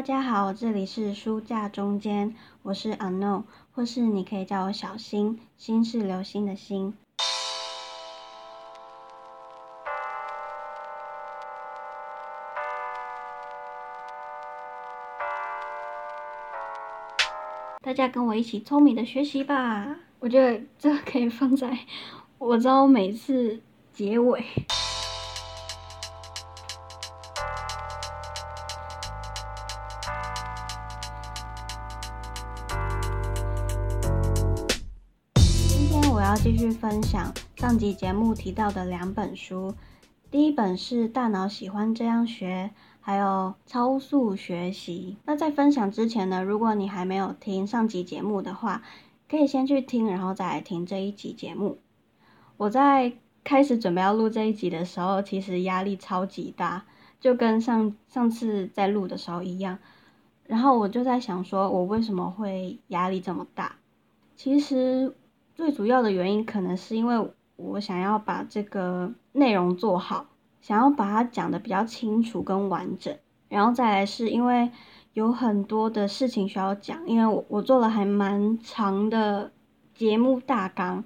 大家好，这里是书架中间，我是 Unknown，或是你可以叫我小新，新是流星的星。大家跟我一起聪明的学习吧！我觉得这可以放在我知道我每次结尾。分享上集节目提到的两本书，第一本是《大脑喜欢这样学》。还有超速学习。那在分享之前呢，如果你还没有听上集节目的话，可以先去听，然后再来听这一集节目。我在开始准备要录这一集的时候，其实压力超级大，就跟上上次在录的时候一样。然后我就在想，说我为什么会压力这么大？其实最主要的原因，可能是因为我想要把这个内容做好。想要把它讲的比较清楚跟完整，然后再来是因为有很多的事情需要讲，因为我我做了还蛮长的节目大纲，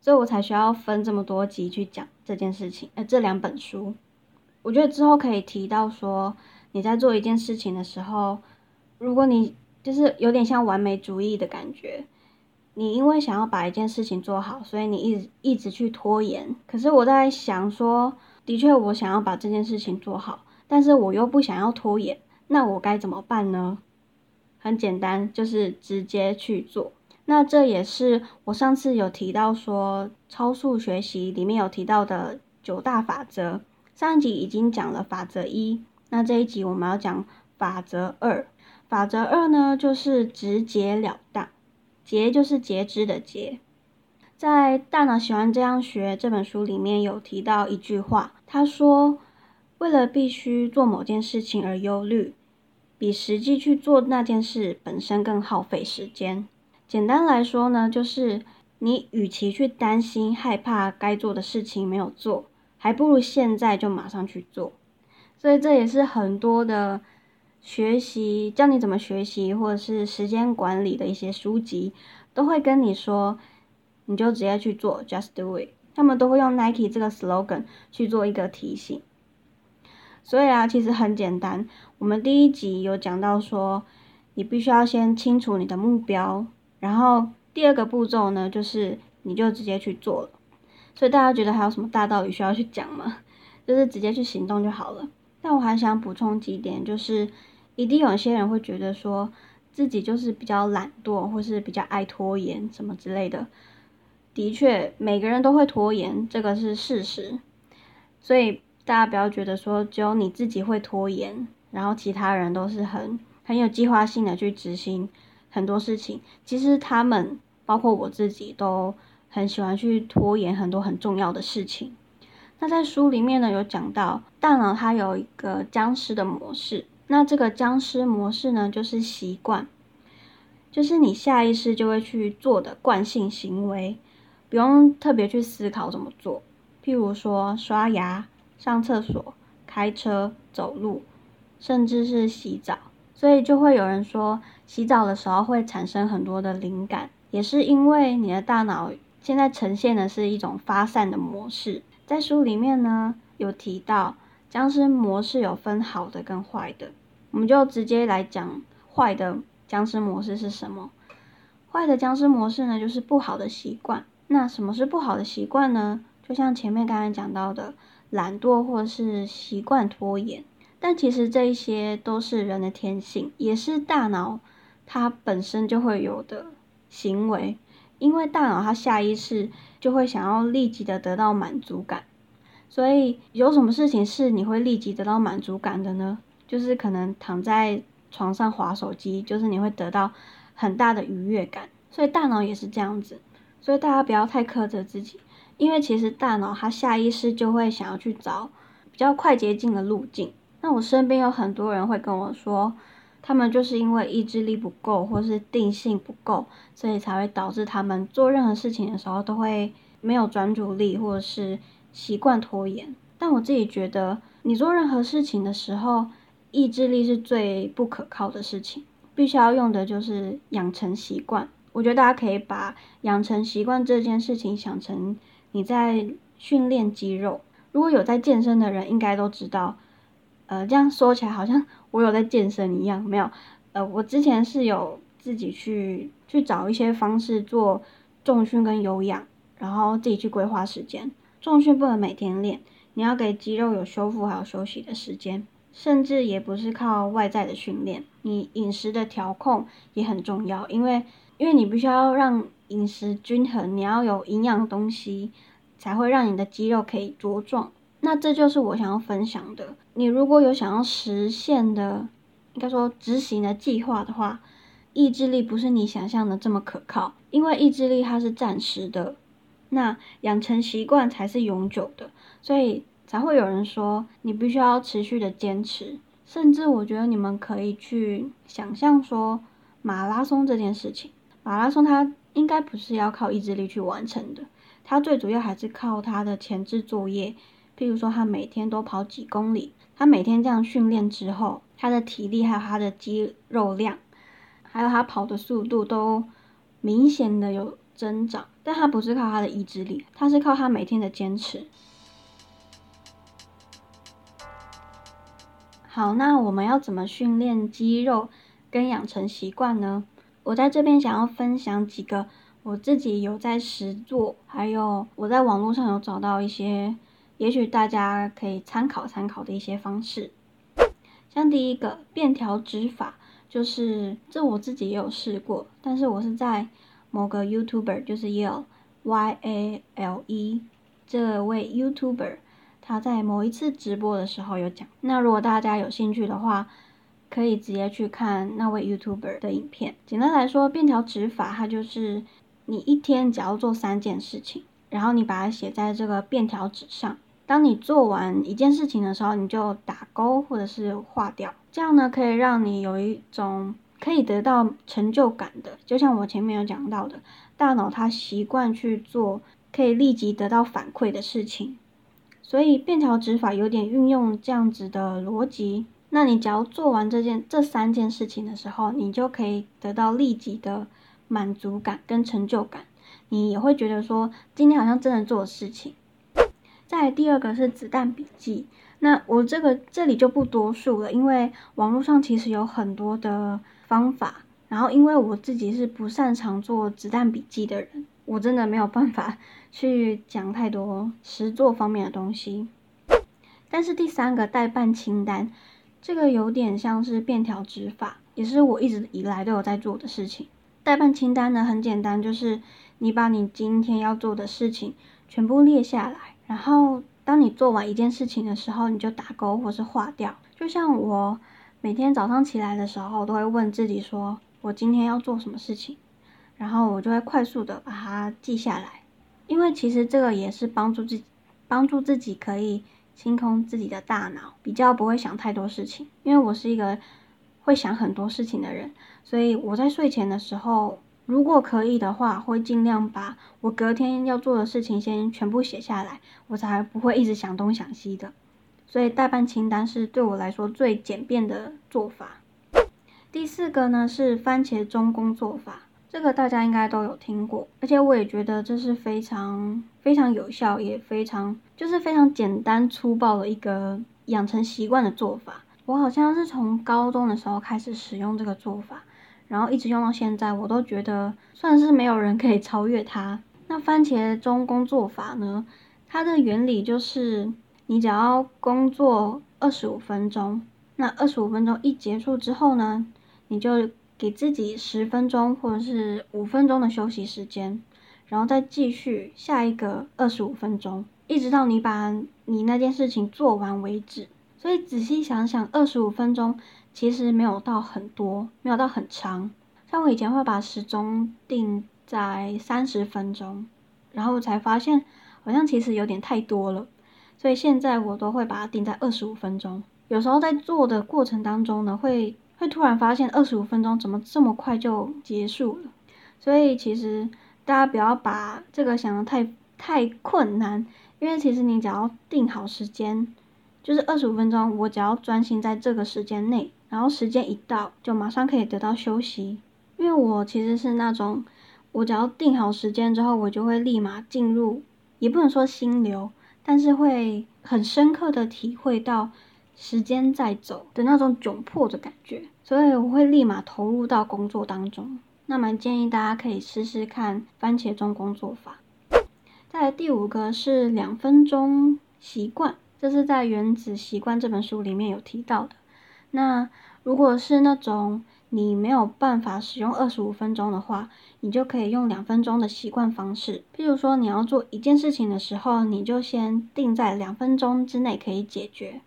所以我才需要分这么多集去讲这件事情。呃，这两本书，我觉得之后可以提到说，你在做一件事情的时候，如果你就是有点像完美主义的感觉，你因为想要把一件事情做好，所以你一直一直去拖延。可是我在想说。的确，我想要把这件事情做好，但是我又不想要拖延，那我该怎么办呢？很简单，就是直接去做。那这也是我上次有提到说超速学习里面有提到的九大法则。上一集已经讲了法则一，那这一集我们要讲法则二。法则二呢，就是直截了当，截就是截肢的截。在《大脑喜欢这样学》这本书里面有提到一句话，他说：“为了必须做某件事情而忧虑，比实际去做那件事本身更耗费时间。”简单来说呢，就是你与其去担心、害怕该做的事情没有做，还不如现在就马上去做。所以这也是很多的学习教你怎么学习，或者是时间管理的一些书籍，都会跟你说。你就直接去做，just do it。他们都会用 Nike 这个 slogan 去做一个提醒。所以啊，其实很简单。我们第一集有讲到说，你必须要先清楚你的目标，然后第二个步骤呢，就是你就直接去做了。所以大家觉得还有什么大道理需要去讲吗？就是直接去行动就好了。但我还想补充几点，就是一定有一些人会觉得说自己就是比较懒惰，或是比较爱拖延什么之类的。的确，每个人都会拖延，这个是事实。所以大家不要觉得说只有你自己会拖延，然后其他人都是很很有计划性的去执行很多事情。其实他们，包括我自己，都很喜欢去拖延很多很重要的事情。那在书里面呢，有讲到大脑它有一个僵尸的模式。那这个僵尸模式呢，就是习惯，就是你下意识就会去做的惯性行为。不用特别去思考怎么做，譬如说刷牙、上厕所、开车、走路，甚至是洗澡。所以就会有人说，洗澡的时候会产生很多的灵感，也是因为你的大脑现在呈现的是一种发散的模式。在书里面呢，有提到僵尸模式有分好的跟坏的，我们就直接来讲坏的僵尸模式是什么。坏的僵尸模式呢，就是不好的习惯。那什么是不好的习惯呢？就像前面刚刚讲到的，懒惰或是习惯拖延。但其实这一些都是人的天性，也是大脑它本身就会有的行为。因为大脑它下意识就会想要立即的得到满足感，所以有什么事情是你会立即得到满足感的呢？就是可能躺在床上划手机，就是你会得到很大的愉悦感。所以大脑也是这样子。所以大家不要太苛责自己，因为其实大脑它下意识就会想要去找比较快捷径的路径。那我身边有很多人会跟我说，他们就是因为意志力不够，或是定性不够，所以才会导致他们做任何事情的时候都会没有专注力，或者是习惯拖延。但我自己觉得，你做任何事情的时候，意志力是最不可靠的事情，必须要用的就是养成习惯。我觉得大家可以把养成习惯这件事情想成你在训练肌肉。如果有在健身的人，应该都知道，呃，这样说起来好像 我有在健身一样，没有。呃，我之前是有自己去去找一些方式做重训跟有氧，然后自己去规划时间。重训不能每天练，你要给肌肉有修复还有休息的时间。甚至也不是靠外在的训练，你饮食的调控也很重要，因为因为你必须要让饮食均衡，你要有营养的东西，才会让你的肌肉可以茁壮。那这就是我想要分享的。你如果有想要实现的，应该说执行的计划的话，意志力不是你想象的这么可靠，因为意志力它是暂时的，那养成习惯才是永久的，所以。才会有人说你必须要持续的坚持，甚至我觉得你们可以去想象说马拉松这件事情。马拉松它应该不是要靠意志力去完成的，它最主要还是靠它的前置作业。譬如说他每天都跑几公里，他每天这样训练之后，他的体力还有他的肌肉量，还有他跑的速度都明显的有增长。但他不是靠他的意志力，他是靠他每天的坚持。好，那我们要怎么训练肌肉跟养成习惯呢？我在这边想要分享几个我自己有在实做，还有我在网络上有找到一些，也许大家可以参考参考的一些方式。像第一个便条指法，就是这我自己也有试过，但是我是在某个 YouTuber，就是 Yale Y A L E 这位 YouTuber。他在某一次直播的时候有讲，那如果大家有兴趣的话，可以直接去看那位 YouTuber 的影片。简单来说，便条纸法它就是你一天只要做三件事情，然后你把它写在这个便条纸上。当你做完一件事情的时候，你就打勾或者是划掉，这样呢可以让你有一种可以得到成就感的。就像我前面有讲到的，大脑它习惯去做可以立即得到反馈的事情。所以便条指法有点运用这样子的逻辑，那你只要做完这件这三件事情的时候，你就可以得到立即的满足感跟成就感，你也会觉得说今天好像真的做了事情。再第二个是子弹笔记，那我这个这里就不多述了，因为网络上其实有很多的方法，然后因为我自己是不擅长做子弹笔记的人。我真的没有办法 去讲太多实作方面的东西，但是第三个代办清单，这个有点像是便条纸法，也是我一直以来都有在做的事情。代办清单呢很简单，就是你把你今天要做的事情全部列下来，然后当你做完一件事情的时候，你就打勾或是划掉。就像我每天早上起来的时候，都会问自己说，我今天要做什么事情。然后我就会快速的把它记下来，因为其实这个也是帮助自己，帮助自己可以清空自己的大脑，比较不会想太多事情。因为我是一个会想很多事情的人，所以我在睡前的时候，如果可以的话，会尽量把我隔天要做的事情先全部写下来，我才不会一直想东想西的。所以代办清单是对我来说最简便的做法。第四个呢是番茄钟工作法。这个大家应该都有听过，而且我也觉得这是非常非常有效，也非常就是非常简单粗暴的一个养成习惯的做法。我好像是从高中的时候开始使用这个做法，然后一直用到现在，我都觉得算是没有人可以超越它。那番茄钟工作法呢？它的原理就是你只要工作二十五分钟，那二十五分钟一结束之后呢，你就。给自己十分钟或者是五分钟的休息时间，然后再继续下一个二十五分钟，一直到你把你那件事情做完为止。所以仔细想想，二十五分钟其实没有到很多，没有到很长。像我以前会把时钟定在三十分钟，然后才发现好像其实有点太多了，所以现在我都会把它定在二十五分钟。有时候在做的过程当中呢，会。会突然发现二十五分钟怎么这么快就结束了，所以其实大家不要把这个想的太太困难，因为其实你只要定好时间，就是二十五分钟，我只要专心在这个时间内，然后时间一到就马上可以得到休息。因为我其实是那种，我只要定好时间之后，我就会立马进入，也不能说心流，但是会很深刻的体会到时间在走的那种窘迫的感觉，所以我会立马投入到工作当中。那么建议大家可以试试看番茄钟工作法。再第五个是两分钟习惯，这是在《原子习惯》这本书里面有提到的。那如果是那种你没有办法使用二十五分钟的话，你就可以用两分钟的习惯方式。譬如说你要做一件事情的时候，你就先定在两分钟之内可以解决。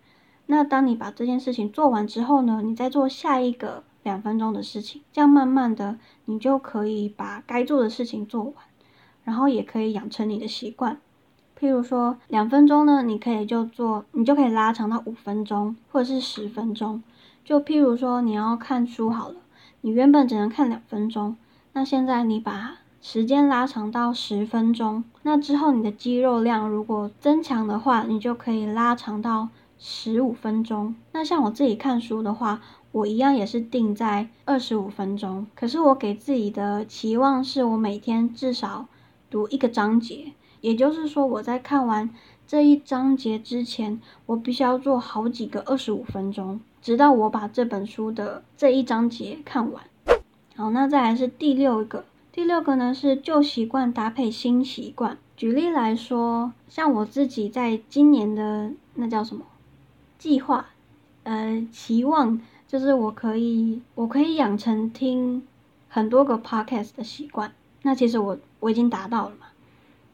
那当你把这件事情做完之后呢，你再做下一个。两分钟的事情，这样慢慢的，你就可以把该做的事情做完，然后也可以养成你的习惯。譬如说，两分钟呢，你可以就做，你就可以拉长到五分钟，或者是十分钟。就譬如说，你要看书好了，你原本只能看两分钟，那现在你把时间拉长到十分钟，那之后你的肌肉量如果增强的话，你就可以拉长到十五分钟。那像我自己看书的话，我一样也是定在二十五分钟，可是我给自己的期望是我每天至少读一个章节，也就是说我在看完这一章节之前，我必须要做好几个二十五分钟，直到我把这本书的这一章节看完。好，那再来是第六个，第六个呢是旧习惯搭配新习惯。举例来说，像我自己在今年的那叫什么计划，呃，期望。就是我可以，我可以养成听很多个 podcast 的习惯。那其实我我已经达到了嘛。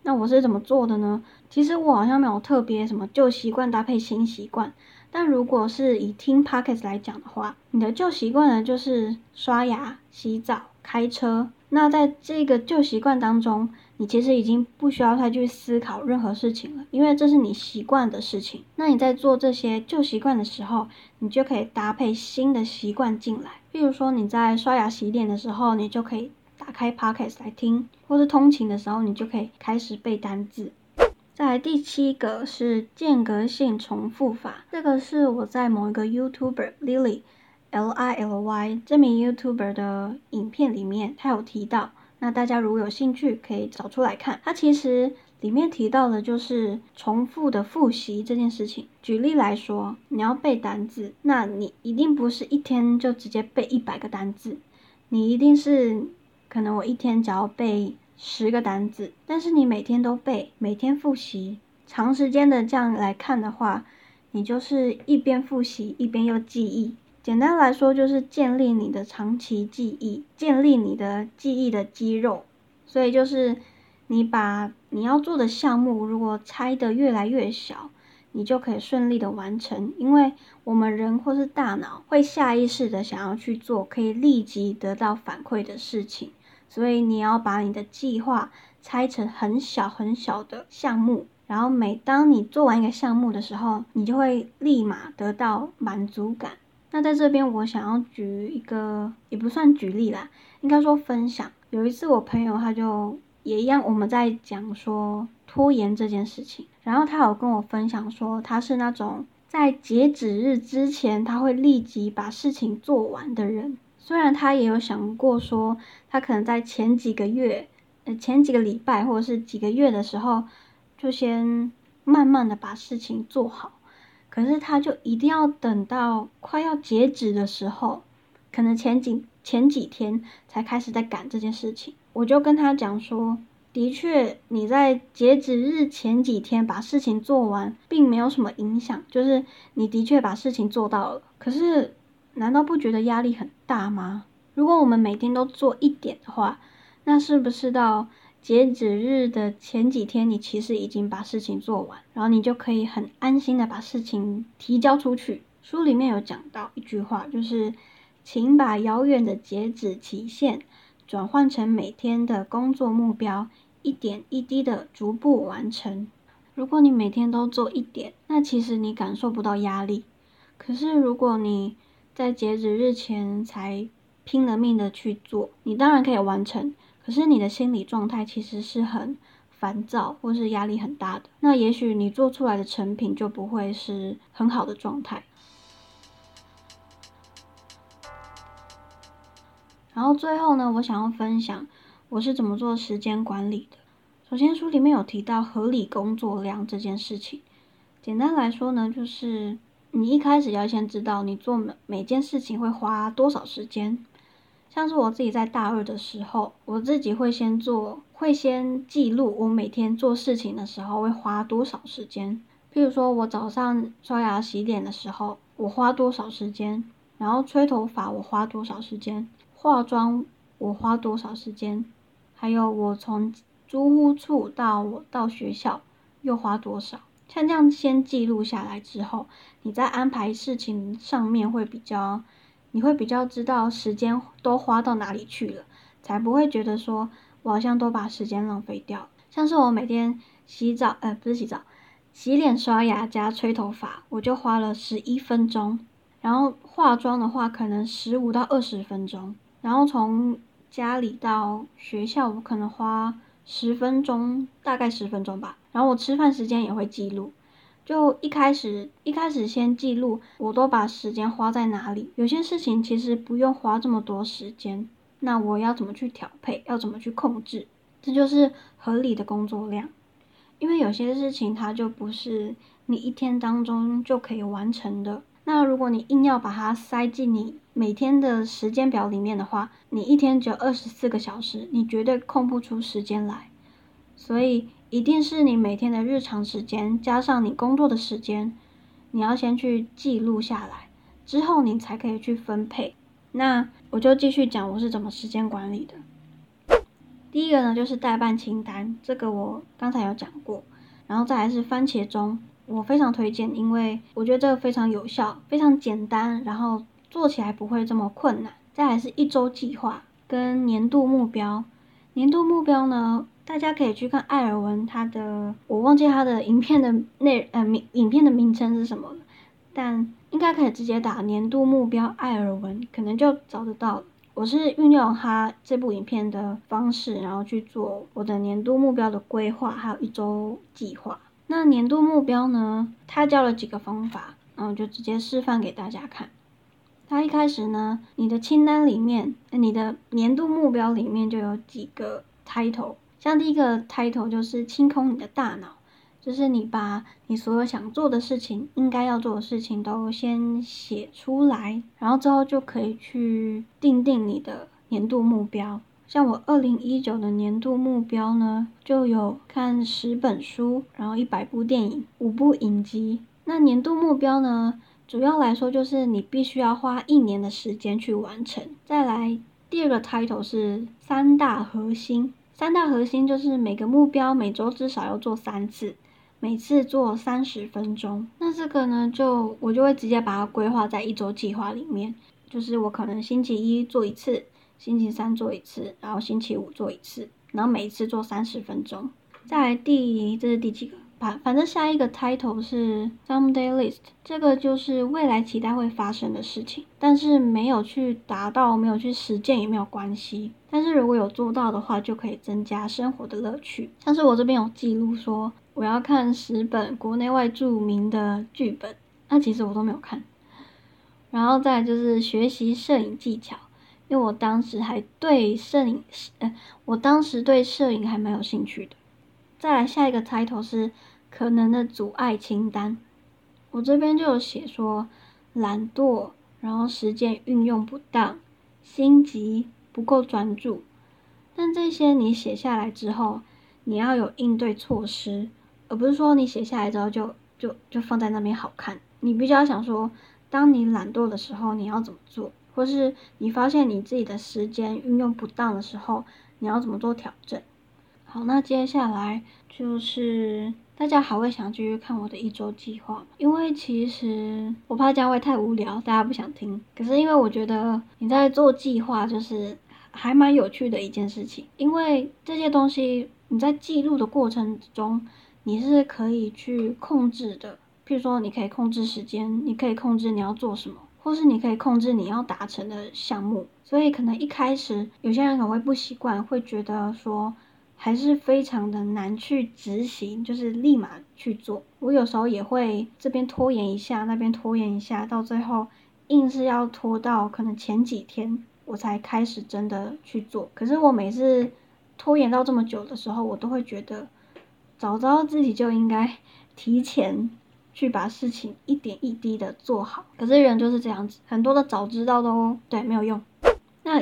那我是怎么做的呢？其实我好像没有特别什么旧习惯搭配新习惯。但如果是以听 podcast 来讲的话，你的旧习惯呢，就是刷牙、洗澡、开车。那在这个旧习惯当中，你其实已经不需要太去思考任何事情了，因为这是你习惯的事情。那你在做这些旧习惯的时候，你就可以搭配新的习惯进来。比如说你在刷牙洗脸的时候，你就可以打开 podcast 来听，或是通勤的时候，你就可以开始背单字。在第七个是间隔性重复法，这个是我在某一个 YouTuber Lily。L I L Y 这名 YouTuber 的影片里面，他有提到，那大家如果有兴趣，可以找出来看。他其实里面提到的就是重复的复习这件事情。举例来说，你要背单字，那你一定不是一天就直接背一百个单字，你一定是可能我一天只要背十个单字，但是你每天都背，每天复习，长时间的这样来看的话，你就是一边复习一边又记忆。简单来说，就是建立你的长期记忆，建立你的记忆的肌肉。所以就是你把你要做的项目，如果拆得越来越小，你就可以顺利的完成。因为我们人或是大脑会下意识的想要去做可以立即得到反馈的事情，所以你要把你的计划拆成很小很小的项目，然后每当你做完一个项目的时候，你就会立马得到满足感。那在这边，我想要举一个，也不算举例啦，应该说分享。有一次，我朋友他就也一样，我们在讲说拖延这件事情，然后他有跟我分享说，他是那种在截止日之前，他会立即把事情做完的人。虽然他也有想过说，他可能在前几个月、呃前几个礼拜或者是几个月的时候，就先慢慢的把事情做好。可是他就一定要等到快要截止的时候，可能前几前几天才开始在赶这件事情。我就跟他讲说，的确你在截止日前几天把事情做完，并没有什么影响，就是你的确把事情做到了。可是难道不觉得压力很大吗？如果我们每天都做一点的话，那是不是到？截止日的前几天，你其实已经把事情做完，然后你就可以很安心的把事情提交出去。书里面有讲到一句话，就是请把遥远的截止期限转换成每天的工作目标，一点一滴的逐步完成。如果你每天都做一点，那其实你感受不到压力。可是如果你在截止日前才拼了命的去做，你当然可以完成。可是你的心理状态其实是很烦躁或是压力很大的，那也许你做出来的成品就不会是很好的状态。然后最后呢，我想要分享我是怎么做时间管理的。首先，书里面有提到合理工作量这件事情。简单来说呢，就是你一开始要先知道你做每每件事情会花多少时间。像是我自己在大二的时候，我自己会先做，会先记录我每天做事情的时候会花多少时间。譬如说我早上刷牙洗脸的时候，我花多少时间；然后吹头发我花多少时间；化妆我花多少时间；还有我从租屋处到我到学校又花多少。像这样先记录下来之后，你在安排事情上面会比较。你会比较知道时间都花到哪里去了，才不会觉得说我好像都把时间浪费掉。像是我每天洗澡，呃，不是洗澡，洗脸、刷牙加吹头发，我就花了十一分钟。然后化妆的话，可能十五到二十分钟。然后从家里到学校，我可能花十分钟，大概十分钟吧。然后我吃饭时间也会记录。就一开始，一开始先记录，我都把时间花在哪里。有些事情其实不用花这么多时间，那我要怎么去调配，要怎么去控制，这就是合理的工作量。因为有些事情它就不是你一天当中就可以完成的。那如果你硬要把它塞进你每天的时间表里面的话，你一天只有二十四个小时，你绝对空不出时间来。所以。一定是你每天的日常时间加上你工作的时间，你要先去记录下来，之后你才可以去分配。那我就继续讲我是怎么时间管理的。第一个呢，就是代办清单，这个我刚才有讲过。然后再来是番茄钟，我非常推荐，因为我觉得这个非常有效，非常简单，然后做起来不会这么困难。再来是一周计划跟年度目标，年度目标呢？大家可以去看艾尔文他的，我忘记他的影片的内呃名影片的名称是什么了，但应该可以直接打年度目标艾尔文，可能就找得到。我是运用他这部影片的方式，然后去做我的年度目标的规划，还有一周计划。那年度目标呢，他教了几个方法，然后就直接示范给大家看。他一开始呢，你的清单里面，你的年度目标里面就有几个 title。像第一个 title 就是清空你的大脑，就是你把你所有想做的事情、应该要做的事情都先写出来，然后之后就可以去定定你的年度目标。像我二零一九的年度目标呢，就有看十本书，然后一百部电影，五部影集。那年度目标呢，主要来说就是你必须要花一年的时间去完成。再来第二个 title 是三大核心。三大核心就是每个目标每周至少要做三次，每次做三十分钟。那这个呢，就我就会直接把它规划在一周计划里面，就是我可能星期一做一次，星期三做一次，然后星期五做一次，然后每一次做三十分钟。再来第这是第几个？反反正下一个 title 是 someday list，这个就是未来期待会发生的事情，但是没有去达到，没有去实践也没有关系。但是如果有做到的话，就可以增加生活的乐趣。像是我这边有记录说，我要看十本国内外著名的剧本，那其实我都没有看。然后再就是学习摄影技巧，因为我当时还对摄影，呃，我当时对摄影还蛮有兴趣的。再来下一个 title 是可能的阻碍清单，我这边就有写说懒惰，然后时间运用不当，心急不够专注。但这些你写下来之后，你要有应对措施，而不是说你写下来之后就就就放在那边好看。你必须要想说，当你懒惰的时候你要怎么做，或是你发现你自己的时间运用不当的时候，你要怎么做调整。好，那接下来就是大家还会想继续看我的一周计划吗？因为其实我怕这样会太无聊，大家不想听。可是因为我觉得你在做计划，就是还蛮有趣的一件事情。因为这些东西你在记录的过程中，你是可以去控制的。譬如说，你可以控制时间，你可以控制你要做什么，或是你可以控制你要达成的项目。所以可能一开始有些人可能会不习惯，会觉得说。还是非常的难去执行，就是立马去做。我有时候也会这边拖延一下，那边拖延一下，到最后硬是要拖到可能前几天我才开始真的去做。可是我每次拖延到这么久的时候，我都会觉得早知道自己就应该 提前去把事情一点一滴的做好。可是人就是这样子，很多的早知道都对没有用。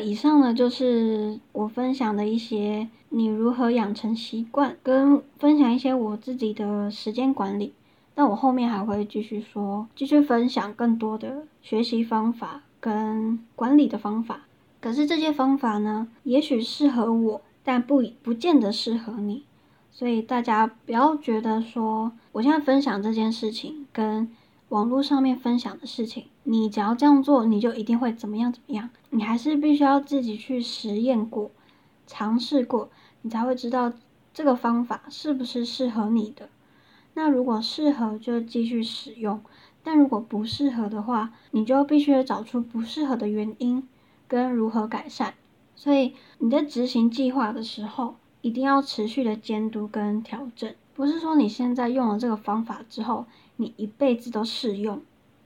以上呢，就是我分享的一些你如何养成习惯，跟分享一些我自己的时间管理。那我后面还会继续说，继续分享更多的学习方法跟管理的方法。可是这些方法呢，也许适合我，但不不见得适合你。所以大家不要觉得说，我现在分享这件事情跟。网络上面分享的事情，你只要这样做，你就一定会怎么样怎么样。你还是必须要自己去实验过、尝试过，你才会知道这个方法是不是适合你的。那如果适合，就继续使用；但如果不适合的话，你就必须找出不适合的原因跟如何改善。所以你在执行计划的时候，一定要持续的监督跟调整。不是说你现在用了这个方法之后，你一辈子都适用。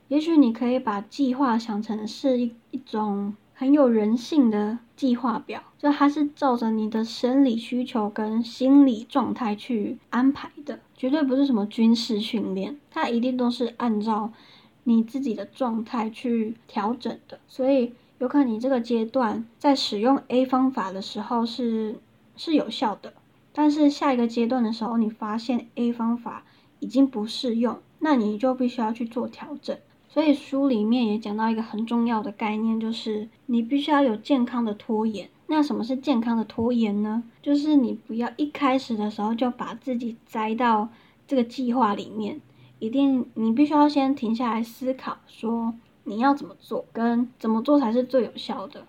也许你可以把计划想成是一一种很有人性的计划表，就它是照着你的生理需求跟心理状态去安排的，绝对不是什么军事训练，它一定都是按照你自己的状态去调整的。所以，有可能你这个阶段在使用 A 方法的时候是是有效的。但是下一个阶段的时候，你发现 A 方法已经不适用，那你就必须要去做调整。所以书里面也讲到一个很重要的概念，就是你必须要有健康的拖延。那什么是健康的拖延呢？就是你不要一开始的时候就把自己栽到这个计划里面，一定你必须要先停下来思考，说你要怎么做，跟怎么做才是最有效的。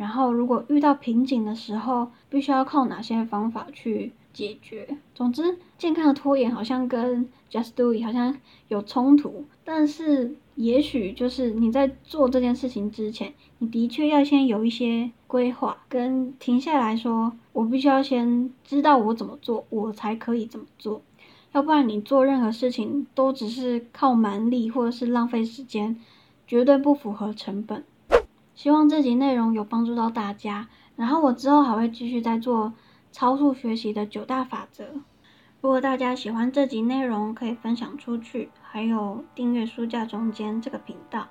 然后，如果遇到瓶颈的时候，必须要靠哪些方法去解决？总之，健康的拖延好像跟 just do it 好像有冲突，但是也许就是你在做这件事情之前，你的确要先有一些规划，跟停下来说，我必须要先知道我怎么做，我才可以怎么做，要不然你做任何事情都只是靠蛮力或者是浪费时间，绝对不符合成本。希望这集内容有帮助到大家，然后我之后还会继续在做超速学习的九大法则。如果大家喜欢这集内容，可以分享出去，还有订阅书架中间这个频道，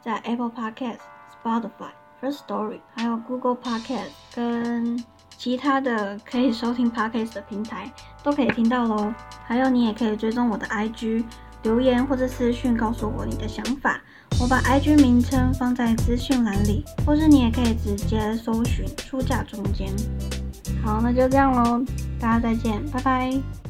在 Apple Podcast、Spotify、First Story，还有 Google Podcast 跟其他的可以收听 Podcast 的平台都可以听到喽。还有你也可以追踪我的 IG，留言或者私信告诉我你的想法。我把 IG 名称放在资讯栏里，或是你也可以直接搜寻书架中间。好，那就这样喽，大家再见，拜拜。